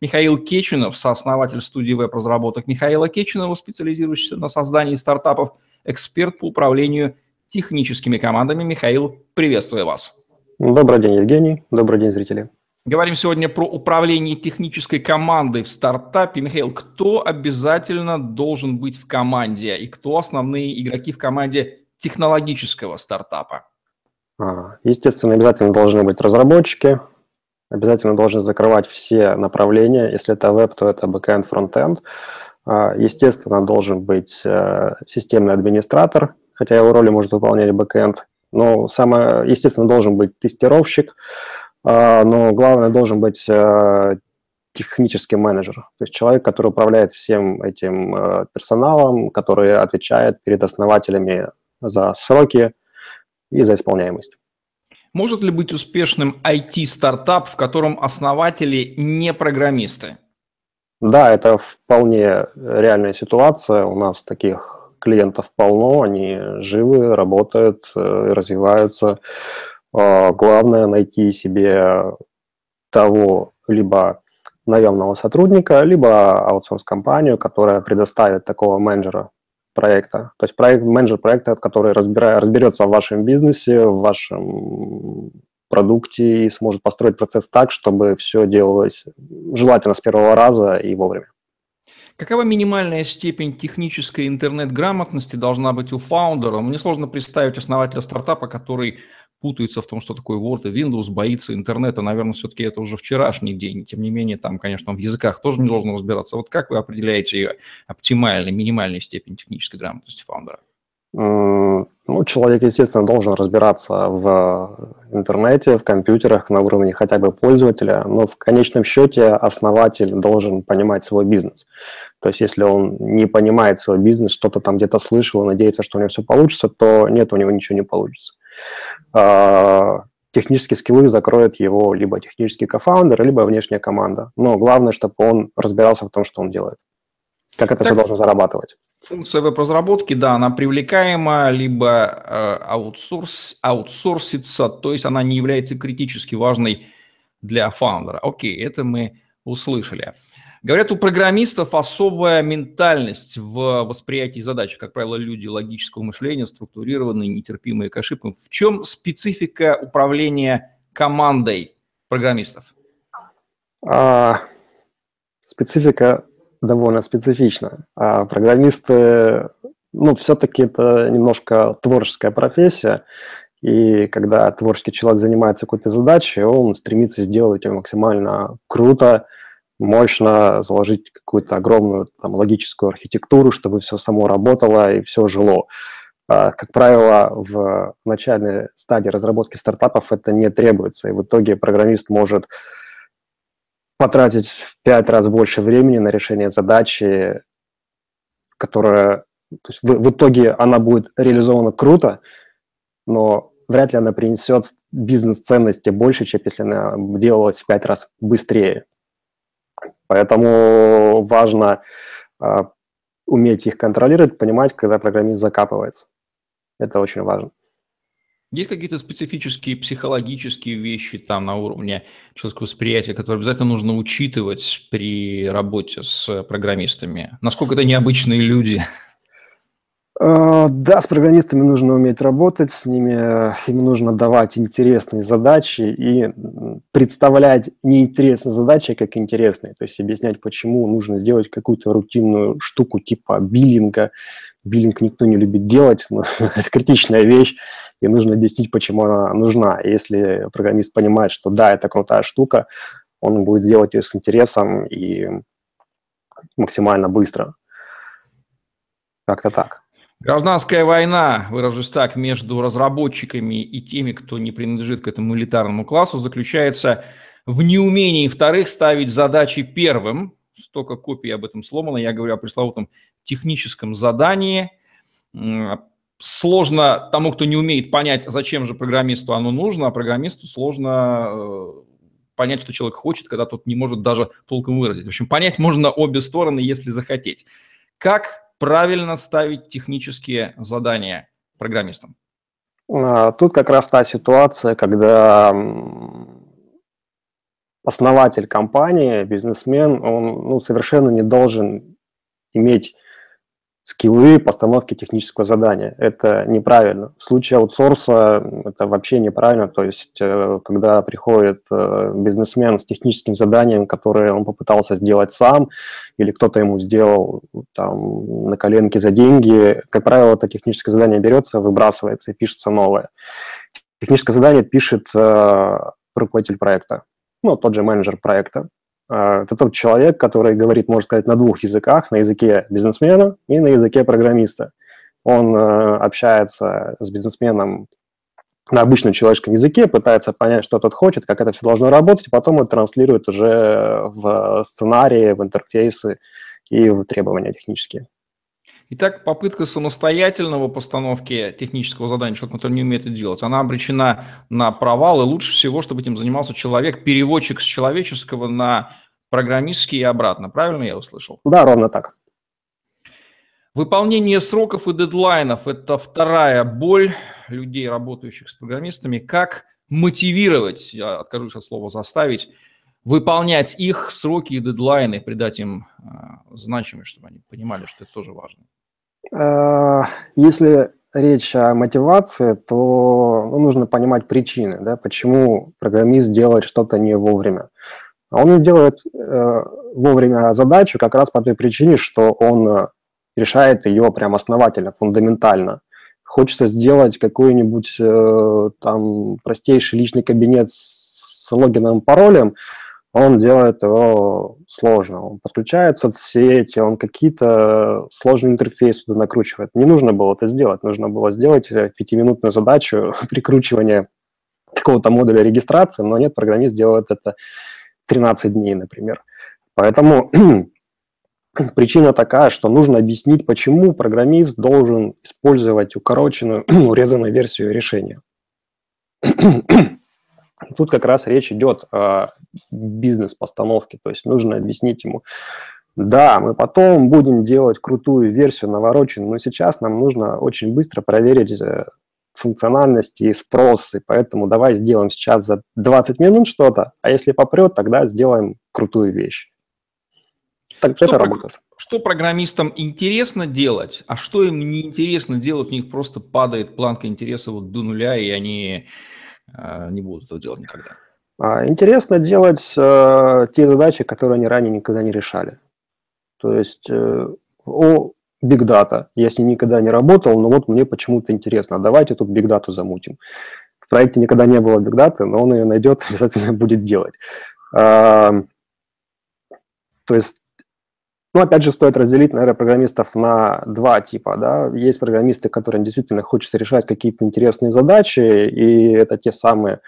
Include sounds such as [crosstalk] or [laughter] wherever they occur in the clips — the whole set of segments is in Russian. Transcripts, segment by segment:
Михаил Кечинов, сооснователь студии веб-разработок Михаила Кечинова, специализирующийся на создании стартапов, эксперт по управлению техническими командами. Михаил, приветствую вас. Добрый день, Евгений. Добрый день, зрители. Говорим сегодня про управление технической командой в стартапе. Михаил, кто обязательно должен быть в команде и кто основные игроки в команде технологического стартапа? А, естественно, обязательно должны быть разработчики, обязательно должен закрывать все направления. Если это веб, то это backend, frontend. А, естественно, должен быть э, системный администратор, хотя его роли может выполнять backend. Но самое, естественно, должен быть тестировщик, а, но главное должен быть э, технический менеджер, то есть человек, который управляет всем этим э, персоналом, который отвечает перед основателями за сроки и за исполняемость. Может ли быть успешным IT-стартап, в котором основатели не программисты? Да, это вполне реальная ситуация. У нас таких клиентов полно, они живы, работают, э, развиваются. А, главное найти себе того либо наемного сотрудника, либо аутсорс-компанию, которая предоставит такого менеджера проекта. То есть проект, менеджер проекта, который разбира, разберется в вашем бизнесе, в вашем продукте и сможет построить процесс так, чтобы все делалось желательно с первого раза и вовремя. Какова минимальная степень технической интернет-грамотности должна быть у фаундера? Мне сложно представить основателя стартапа, который путается в том, что такое Word и Windows, боится интернета. Наверное, все-таки это уже вчерашний день. Тем не менее, там, конечно, в языках тоже не должен разбираться. Вот как вы определяете ее оптимальной, минимальной степень технической грамотности фаундера? Ну, человек, естественно, должен разбираться в интернете, в компьютерах на уровне хотя бы пользователя, но в конечном счете основатель должен понимать свой бизнес. То есть, если он не понимает свой бизнес, что-то там где-то слышал, надеется, что у него все получится, то нет, у него ничего не получится. А, технические скиллы закроет его либо технический кофаундер, либо внешняя команда. Но главное, чтобы он разбирался в том, что он делает. Как это так, все должно зарабатывать. Функция веб-разработки, да, она привлекаема, либо э, аутсорс, аутсорсится, то есть она не является критически важной для фаундера. Окей, это мы услышали. Говорят, у программистов особая ментальность в восприятии задач. Как правило, люди логического мышления, структурированные, нетерпимые к ошибкам. В чем специфика управления командой программистов? А, специфика довольно специфична. А программисты, ну, все-таки это немножко творческая профессия. И когда творческий человек занимается какой-то задачей, он стремится сделать ее максимально круто, мощно заложить какую-то огромную там, логическую архитектуру, чтобы все само работало и все жило. А, как правило, в начальной стадии разработки стартапов это не требуется, и в итоге программист может потратить в пять раз больше времени на решение задачи, которая то есть в, в итоге она будет реализована круто, но вряд ли она принесет бизнес-ценности больше, чем если она делалась в пять раз быстрее. Поэтому важно э, уметь их контролировать, понимать, когда программист закапывается. Это очень важно. Есть какие-то специфические психологические вещи там на уровне человеческого восприятия, которые обязательно нужно учитывать при работе с программистами? Насколько это необычные люди? Э, да, с программистами нужно уметь работать, с ними им нужно давать интересные задачи и представлять неинтересные задачи как интересные, то есть объяснять, почему нужно сделать какую-то рутинную штуку типа биллинга. Биллинг никто не любит делать, но [laughs] это критичная вещь, и нужно объяснить, почему она нужна. Если программист понимает, что да, это крутая штука, он будет делать ее с интересом и максимально быстро. Как-то так. Гражданская война, выражусь так, между разработчиками и теми, кто не принадлежит к этому элитарному классу, заключается в неумении вторых ставить задачи первым, столько копий об этом сломано. Я говорю о пресловутом техническом задании. Сложно тому, кто не умеет понять, зачем же программисту оно нужно, а программисту сложно э, понять, что человек хочет, когда тот не может даже толком выразить. В общем, понять можно обе стороны, если захотеть. Как правильно ставить технические задания программистам? А, тут как раз та ситуация, когда основатель компании, бизнесмен, он ну, совершенно не должен иметь скиллы постановки технического задания. Это неправильно. В случае аутсорса это вообще неправильно. То есть, э, когда приходит э, бизнесмен с техническим заданием, которое он попытался сделать сам, или кто-то ему сделал там на коленке за деньги, как правило, это техническое задание берется, выбрасывается и пишется новое. Техническое задание пишет э, руководитель проекта, ну, тот же менеджер проекта. А, это тот человек, который говорит, можно сказать, на двух языках, на языке бизнесмена и на языке программиста. Он э, общается с бизнесменом на обычном человеческом языке, пытается понять, что тот хочет, как это все должно работать, и потом это транслирует уже в сценарии, в интерфейсы и в требования технические. Итак, попытка самостоятельного постановки технического задания, человек, который не умеет это делать, она обречена на провал, и лучше всего, чтобы этим занимался человек, переводчик с человеческого на программистский и обратно. Правильно я услышал? Да, ровно так. Выполнение сроков и дедлайнов – это вторая боль людей, работающих с программистами. Как мотивировать, я откажусь от слова «заставить», выполнять их сроки и дедлайны, придать им э, значимость, чтобы они понимали, что это тоже важно. Э, если речь о мотивации, то ну, нужно понимать причины, да, почему программист делает что-то не вовремя. Он делает э, вовремя задачу как раз по той причине, что он э, решает ее прям основательно, фундаментально. Хочется сделать какой-нибудь э, там простейший личный кабинет с логином, паролем, он делает его сложно. Он подключает соцсети, он какие-то сложные интерфейсы туда накручивает. Не нужно было это сделать. Нужно было сделать э, пятиминутную задачу [laughs] прикручивания какого-то модуля регистрации, но нет, программист делает это 13 дней, например. Поэтому [clears throat] причина такая, что нужно объяснить, почему программист должен использовать укороченную, [clears throat] урезанную версию решения. [clears throat] Тут как раз речь идет о бизнес-постановке, то есть нужно объяснить ему, да, мы потом будем делать крутую версию навороченную, но сейчас нам нужно очень быстро проверить э, функциональности и спросы, поэтому давай сделаем сейчас за 20 минут что-то, а если попрет, тогда сделаем крутую вещь. Так что это про... работает. Что программистам интересно делать, а что им неинтересно делать, у них просто падает планка интереса вот до нуля, и они не будут этого делать никогда. А, интересно делать э, те задачи, которые они ранее никогда не решали. То есть э, о Big Data я с ней никогда не работал, но вот мне почему-то интересно, а давайте тут Big Data замутим. В проекте никогда не было Big Data, но он ее найдет, [laughs] обязательно будет делать. А, то есть ну, опять же, стоит разделить, наверное, программистов на два типа. Да? Есть программисты, которым действительно хочется решать какие-то интересные задачи, и это те самые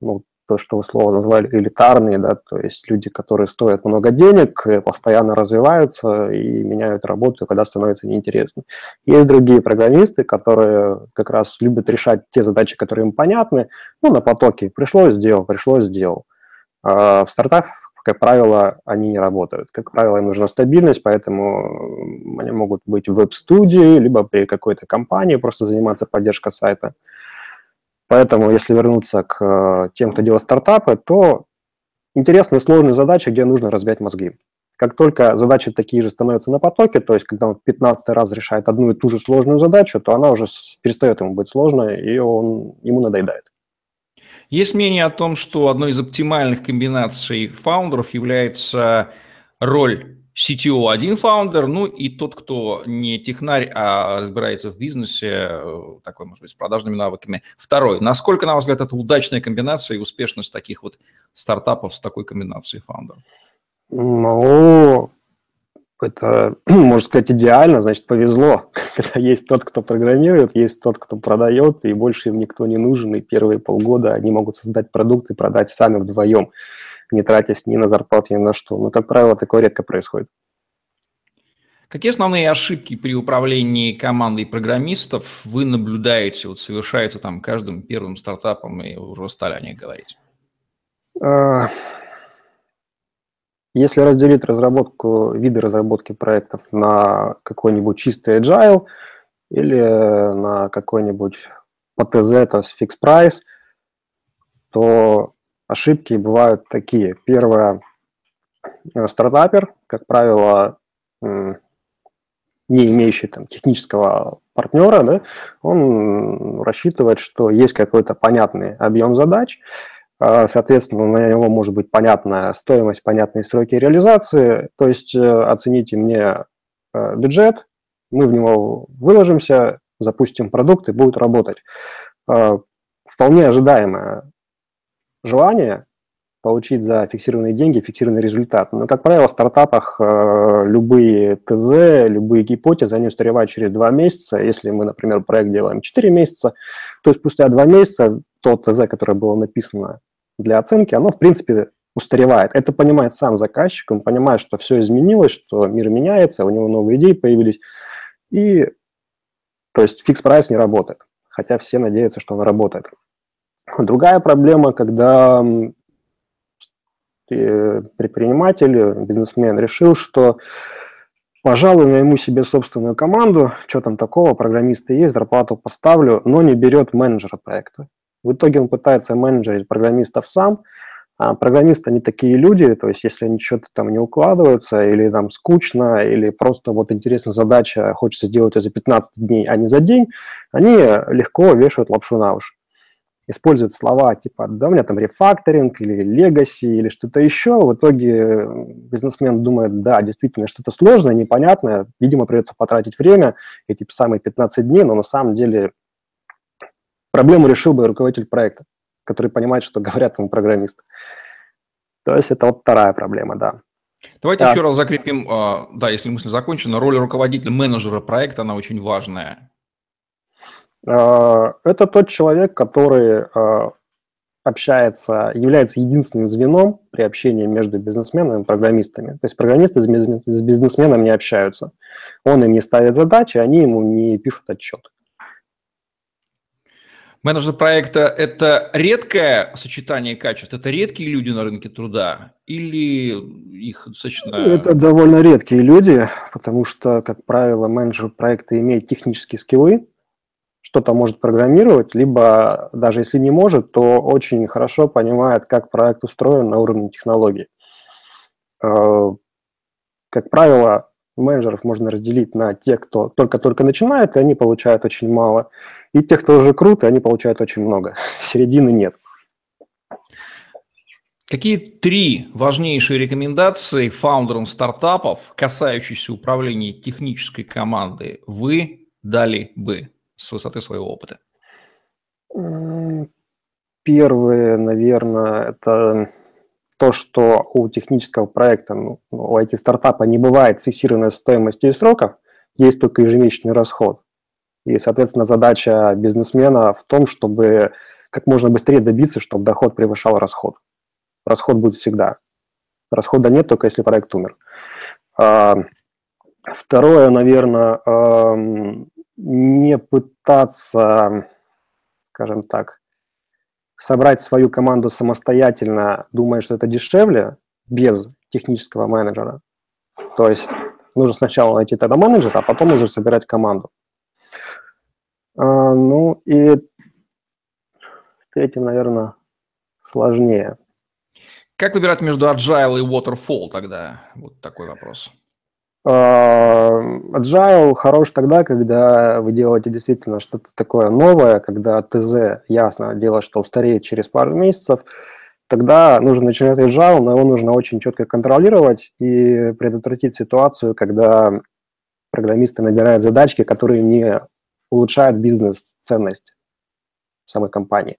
ну, то, что вы слово назвали элитарные, да, то есть люди, которые стоят много денег, э, постоянно развиваются и меняют работу, когда становится неинтересно. Есть другие программисты, которые как раз любят решать те задачи, которые им понятны, ну, на потоке. Пришлось, сделал, пришлось, сделал. А в стартапах, как правило, они не работают. Как правило, им нужна стабильность, поэтому они могут быть в веб-студии, либо при какой-то компании просто заниматься поддержкой сайта. Поэтому, если вернуться к э, тем, кто делает стартапы, то интересные сложные задачи, где нужно разбить мозги. Как только задачи такие же становятся на потоке, то есть когда он 15 раз решает одну и ту же сложную задачу, то она уже перестает ему быть сложной, и он, ему надоедает. Есть мнение о том, что одной из оптимальных комбинаций фаундеров является роль CTO один фаундер, ну и тот, кто не технарь, а разбирается в бизнесе, э, такой, может быть, с продажными навыками, второй. Насколько, на ваш взгляд, это удачная комбинация и успешность таких вот стартапов с такой комбинацией фаундеров? Ну, это, [clears throat] можно сказать, идеально, значит, повезло, [laughs] когда есть тот, кто программирует, есть тот, кто продает, и больше им никто не нужен, и первые полгода они могут создать продукт и продать сами вдвоем. не тратясь ни на зарплату, ни на что. Но, как правило, такое редко происходит. Какие основные ошибки при управлении командой программистов вы наблюдаете, вот совершается там каждым первым стартапом, и уже стали о них говорить? Если разделить разработку, виды разработки проектов на какой-нибудь чистый agile или на какой-нибудь PTZ, то есть fixed price, то ошибки бывают такие. Первое, э, стартапер, как правило, не имеющий там технического партнера, да, он рассчитывает, что есть какой-то понятный объем задач, соответственно, на него может быть понятная стоимость, понятные сроки реализации, то есть э, оцените мне э, бюджет, мы в него выложимся, запустим продукт и будет работать. А, вполне ожидаемое желание, получить за фиксированные деньги фиксированный результат. Но, как правило, в стартапах э, любые ТЗ, любые гипотезы, они устаревают через два месяца. Если мы, например, проект делаем 4 месяца, то спустя два месяца то ТЗ, которое было написано для оценки, оно, в принципе, устаревает. Это понимает сам заказчик, он понимает, что все изменилось, что мир меняется, у него новые идеи появились. И, то есть, fix price не работает, хотя все надеются, что он работает. Другая проблема, когда предприниматель, бизнесмен решил, что пожалуй, найму себе собственную команду, что там такого, программисты есть, зарплату поставлю, но не берет менеджера проекта. В итоге он пытается менеджерить программистов сам, а программисты они такие люди, то есть если они что-то там не укладываются, или там скучно, или просто вот интересная задача, хочется сделать ее за 15 дней, а не за день, они легко вешают лапшу на уши. Используют слова типа «да, у меня там рефакторинг» или «легаси» или что-то еще. В итоге бизнесмен думает, да, действительно, что-то сложное, непонятное, видимо, придется потратить время, эти самые 15 дней, но на самом деле проблему решил бы руководитель проекта, который понимает, что говорят ему программисты. То есть это вот вторая проблема, да. Давайте а, еще раз закрепим, а, да, если мысль закончена, роль руководителя, менеджера проекта, она очень важная. А, это тот человек, который а, общается, является единственным звеном при общении между бизнесменами и программистами. То есть программисты с бизнесменом не общаются. Он им не ставит задачи, они ему не пишут отчет. Менеджер проекта – это редкое сочетание качеств, это редкие люди на рынке труда или их достаточно… Это довольно редкие люди, потому что, как правило, менеджер проекта имеет технические скиллы, что-то может программировать, либо даже если не может, то очень хорошо понимает, как проект устроен на уровне технологий. Э, как правило, менеджеров можно разделить на тех, кто только-только начинает, и они получают очень мало, и тех, кто уже крут, и они получают очень много. [laughs] Середины нет. Какие три важнейшие рекомендации фаундерам стартапов, касающиеся управления технической командой, вы дали бы? с высоты своего опыта? Первое, наверное, это то, что у технического проекта, ну, у IT-стартапа не бывает фиксированной стоимости и сроков, есть только ежемесячный расход. И, соответственно, задача бизнесмена в том, чтобы как можно быстрее добиться, чтобы доход превышал расход. Расход будет всегда. Расхода нет, только если проект умер. А, второе, наверное, не пытаться, скажем так, собрать свою команду самостоятельно, думая, что это дешевле, без технического менеджера. То есть нужно сначала найти тогда менеджера, а потом уже собирать команду. А, ну и этим, наверное, сложнее. Как выбирать между agile и waterfall тогда? Вот такой вопрос. А, agile хорош тогда, когда вы делаете действительно что-то такое новое, когда ТЗ, ясно, дело, что устареет через пару месяцев, тогда нужно начинать agile, но его нужно очень четко контролировать и предотвратить ситуацию, когда программисты набирают задачки, которые не улучшают бизнес-ценность самой компании.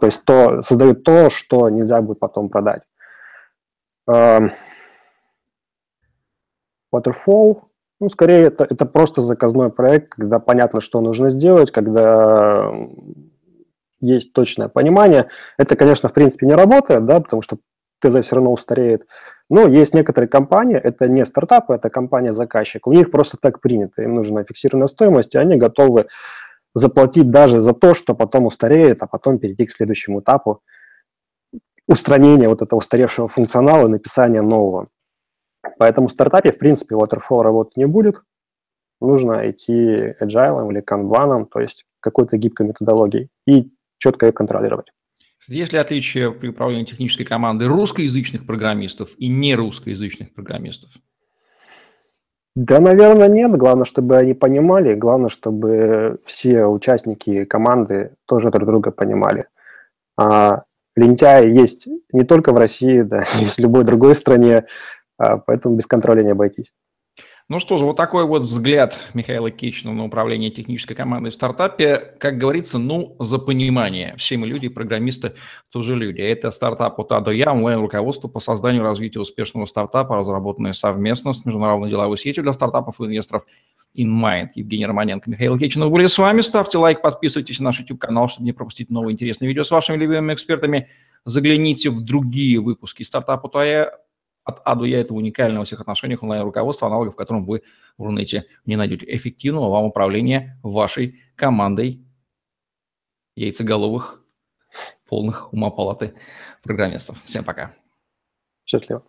То есть то, создают то, что нельзя будет потом продать. Waterfall, ну, скорее, это, это просто заказной проект, когда понятно, что нужно сделать, когда есть точное понимание. Это, конечно, в принципе не работает, да, потому что ТЗ все равно устареет. Но есть некоторые компании, это не стартапы, это компания-заказчик. У них просто так принято, им нужна фиксированная стоимость, и они готовы заплатить даже за то, что потом устареет, а потом перейти к следующему этапу устранения вот этого устаревшего функционала и написания нового. Поэтому в стартапе, в принципе, waterfall работать не будет. Нужно идти agile или kanban, то есть какой-то гибкой методологией, и четко ее контролировать. Есть ли отличие при управлении технической командой русскоязычных программистов и нерусскоязычных программистов? Да, наверное, нет. Главное, чтобы они понимали. Главное, чтобы все участники команды тоже друг друга понимали. А лентяи есть не только в России, да, [laughs] есть в любой другой стране, поэтому без контроля не обойтись. Ну что же, вот такой вот взгляд Михаила Кичина на управление технической командой в стартапе. Как говорится, ну, за понимание. Все мы люди, программисты тоже люди. Это стартап от А до Я, онлайн-руководство по созданию и развитию успешного стартапа, разработанное совместно с международной деловой сетью для стартапов и инвесторов InMind. Евгений Романенко, Михаил Кичинов были с вами. Ставьте лайк, подписывайтесь на наш YouTube-канал, чтобы не пропустить новые интересные видео с вашими любимыми экспертами. Загляните в другие выпуски стартапа от от А до Я это уникальное во всех отношениях онлайн-руководство, аналогов, котором вы в Рунете не найдете. Эффективного вам управления вашей командой яйцеголовых, полных ума палаты программистов. Всем пока. Счастливо.